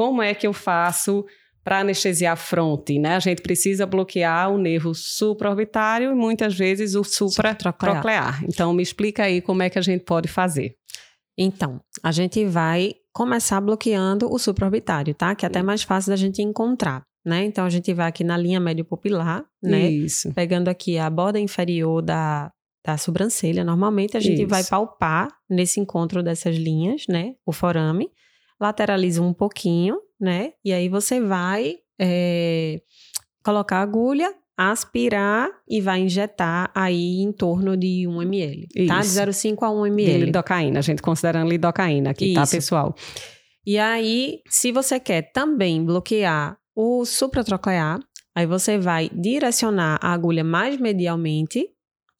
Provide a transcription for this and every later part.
como é que eu faço para anestesiar a fronte, né? A gente precisa bloquear o nervo supraorbitário e muitas vezes o supratroclear. Então, me explica aí como é que a gente pode fazer. Então, a gente vai começar bloqueando o supraorbitário, tá? Que é até mais fácil da gente encontrar, né? Então, a gente vai aqui na linha médio pupilar, né? Isso. Pegando aqui a borda inferior da, da sobrancelha. Normalmente, a gente Isso. vai palpar nesse encontro dessas linhas, né? O forame. Lateraliza um pouquinho, né? E aí você vai é, colocar a agulha, aspirar e vai injetar aí em torno de 1 ml, tá? De Isso. 0,5 a 1 De ml. lidocaína, a gente considerando lidocaína aqui, tá, Isso. pessoal? E aí, se você quer também bloquear o supratroclear, aí você vai direcionar a agulha mais medialmente,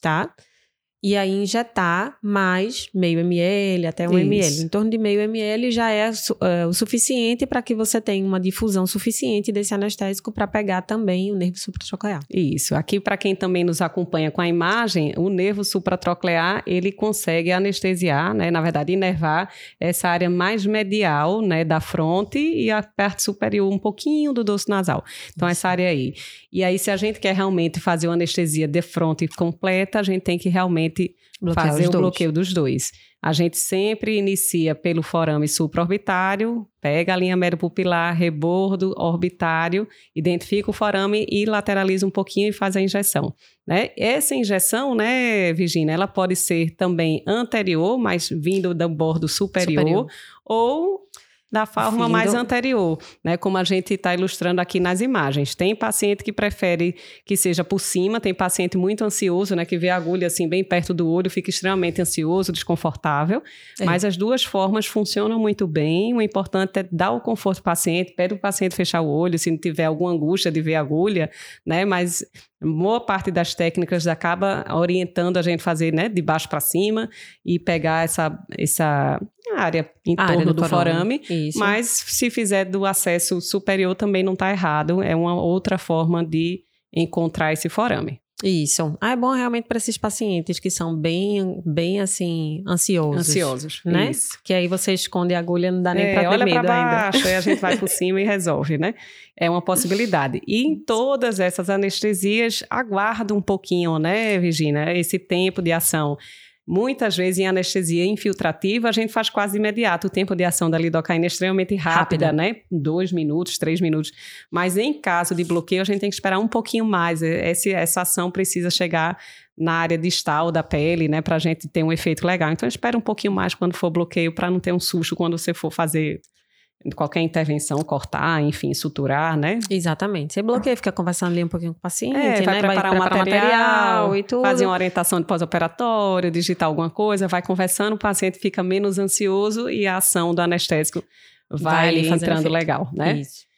tá? E aí injetar mais meio ml até um Isso. ml. Em torno de meio ml já é, é, o suficiente para que você tenha uma difusão suficiente desse anestésico para pegar também o nervo supratroclear. Isso. Aqui, para quem também nos acompanha com a imagem, o nervo supratroclear, ele consegue anestesiar, né? Na verdade, inervar essa área mais medial, né? Da fronte e a parte superior, um pouquinho do dorso nasal. Então, essa área aí. E aí, se a gente quer realmente fazer uma anestesia de fronte completa, a gente tem que realmente Bloquear fazer o dois. bloqueio dos dois. A gente sempre inicia pelo forame supraorbitário, pega a linha médio-pupilar, rebordo orbitário, identifica o forame e lateraliza um pouquinho e faz a injeção. Né? Essa injeção, né, Virginia, ela pode ser também anterior, mas vindo do bordo superior, Superior. ou da forma mais anterior, né? Como a gente está ilustrando aqui nas imagens. Tem paciente que prefere que seja por cima, tem paciente muito ansioso, né? Que vê a agulha assim bem perto do olho, fica extremamente ansioso, desconfortável. É. Mas as duas formas funcionam muito bem. O importante é dar o conforto ao paciente, pede o paciente fechar o olho, se não tiver alguma angústia de ver a agulha, né? Mas boa parte das técnicas acaba orientando a gente a fazer, né, de baixo para cima e pegar essa, essa área em A área torno do do forame. Isso. Mas se fizer do acesso superior também não está errado. É uma outra forma de encontrar esse forame. Isso. Ah, é bom realmente para esses pacientes que são bem, bem assim, ansiosos. Ansiosos, Né? Isso. Que aí você esconde a agulha, não dá nem É, pra ter olha medo para ainda. baixo, aí a gente vai por cima e resolve, né? É uma possibilidade. E em todas essas anestesias, aguarda um pouquinho, né, Virginia, esse tempo de ação. Muitas vezes em anestesia infiltrativa, a gente faz quase imediato. O tempo de ação da lidocaína é extremamente rápida, Rápida. né? Dois minutos, três minutos. Mas em caso de bloqueio, a gente tem que esperar um pouquinho mais. Esse, essa ação precisa chegar na área distal da pele, né? Para a gente ter um efeito legal. Então, espera um pouquinho mais quando for bloqueio, para não ter um susto quando você for fazer qualquer intervenção, cortar, enfim, suturar, né? Exatamente. Você bloqueia, fica conversando ali um pouquinho com o paciente, É, vai né? preparar um material, e tudo. fazer uma orientação de pós-operatório, digitar alguma coisa, vai conversando, o paciente fica menos ansioso e a ação do anestésico vai, Vai entrando efeito. legal, né? Isso.